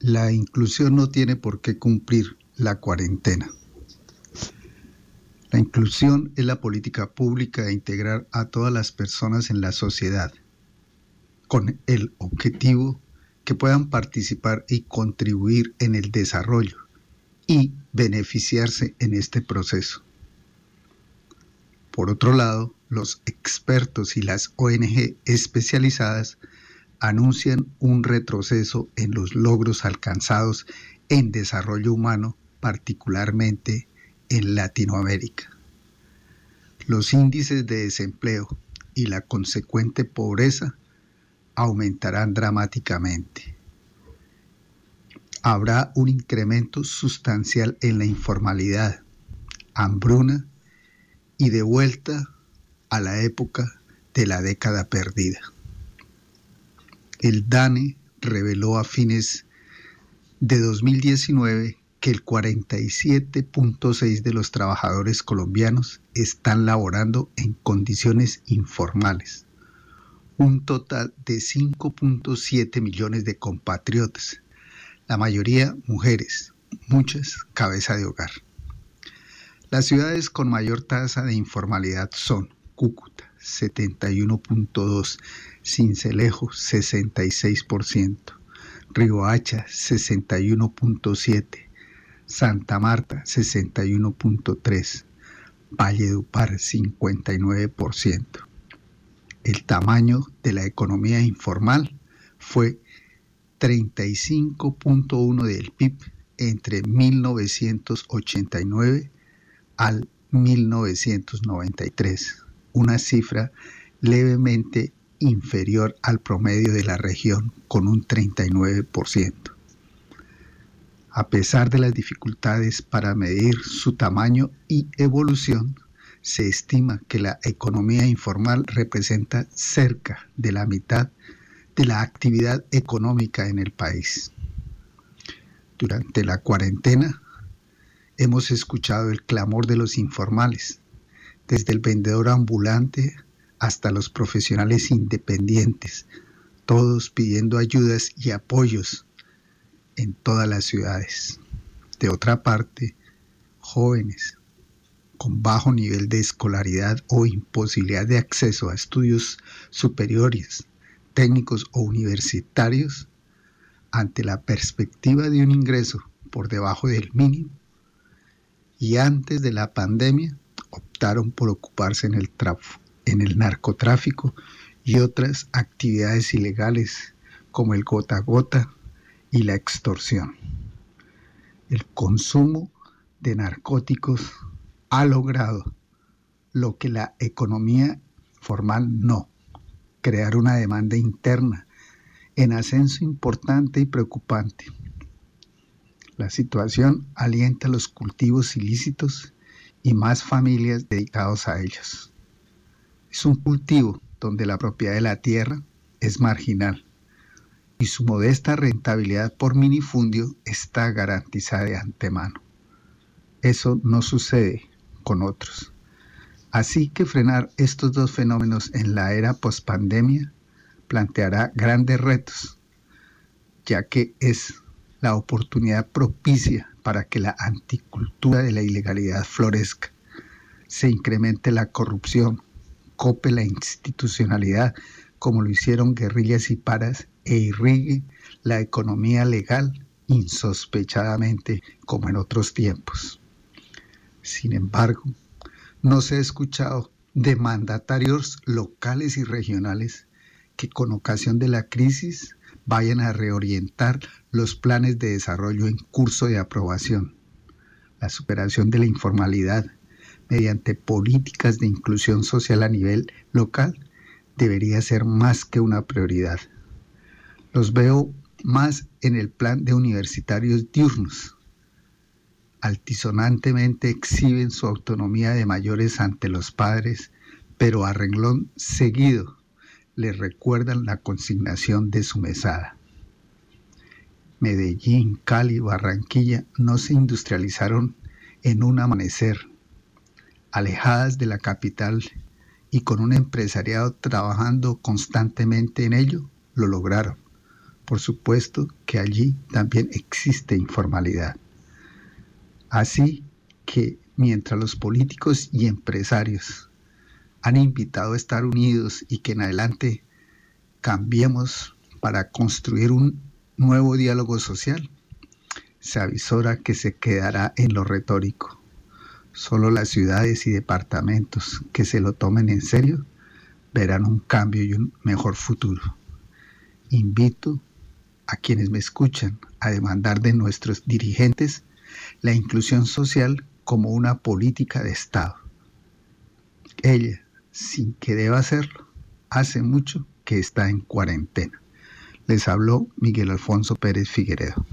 La inclusión no tiene por qué cumplir la cuarentena. La inclusión es la política pública de integrar a todas las personas en la sociedad con el objetivo que puedan participar y contribuir en el desarrollo y beneficiarse en este proceso. Por otro lado, los expertos y las ONG especializadas anuncian un retroceso en los logros alcanzados en desarrollo humano, particularmente en Latinoamérica. Los índices de desempleo y la consecuente pobreza aumentarán dramáticamente. Habrá un incremento sustancial en la informalidad, hambruna y de vuelta a la época de la década perdida. El DANE reveló a fines de 2019 que el 47.6 de los trabajadores colombianos están laborando en condiciones informales. Un total de 5.7 millones de compatriotas, la mayoría mujeres, muchas cabeza de hogar. Las ciudades con mayor tasa de informalidad son Cúcuta, 71.2, Cincelejo 66%, Riohacha 61.7, Santa Marta 61.3, Valledupar 59%. El tamaño de la economía informal fue 35.1 del PIB entre 1989 al 1993, una cifra levemente inferior al promedio de la región con un 39%. A pesar de las dificultades para medir su tamaño y evolución, se estima que la economía informal representa cerca de la mitad de la actividad económica en el país. Durante la cuarentena hemos escuchado el clamor de los informales, desde el vendedor ambulante hasta los profesionales independientes, todos pidiendo ayudas y apoyos en todas las ciudades. De otra parte, jóvenes con bajo nivel de escolaridad o imposibilidad de acceso a estudios superiores, técnicos o universitarios, ante la perspectiva de un ingreso por debajo del mínimo, y antes de la pandemia optaron por ocuparse en el, en el narcotráfico y otras actividades ilegales como el gota a gota y la extorsión. El consumo de narcóticos ha logrado lo que la economía formal no, crear una demanda interna en ascenso importante y preocupante. La situación alienta los cultivos ilícitos y más familias dedicados a ellos. Es un cultivo donde la propiedad de la tierra es marginal y su modesta rentabilidad por minifundio está garantizada de antemano. Eso no sucede con otros. Así que frenar estos dos fenómenos en la era pospandemia planteará grandes retos, ya que es la oportunidad propicia para que la anticultura de la ilegalidad florezca, se incremente la corrupción, cope la institucionalidad como lo hicieron guerrillas y paras e irrigue la economía legal insospechadamente como en otros tiempos. Sin embargo, no se ha escuchado de mandatarios locales y regionales que con ocasión de la crisis vayan a reorientar los planes de desarrollo en curso de aprobación, la superación de la informalidad, mediante políticas de inclusión social a nivel local debería ser más que una prioridad. Los veo más en el plan de universitarios diurnos. Altisonantemente exhiben su autonomía de mayores ante los padres, pero a renglón seguido les recuerdan la consignación de su mesada. Medellín, Cali, Barranquilla no se industrializaron en un amanecer, alejadas de la capital y con un empresariado trabajando constantemente en ello, lo lograron, por supuesto que allí también existe informalidad. Así que mientras los políticos y empresarios han invitado a estar unidos y que en adelante cambiemos para construir un nuevo diálogo social, se avisora que se quedará en lo retórico. Solo las ciudades y departamentos que se lo tomen en serio verán un cambio y un mejor futuro. Invito a quienes me escuchan a demandar de nuestros dirigentes la inclusión social como una política de Estado. Ella, sin que deba hacerlo, hace mucho que está en cuarentena. Les habló Miguel Alfonso Pérez Figueredo.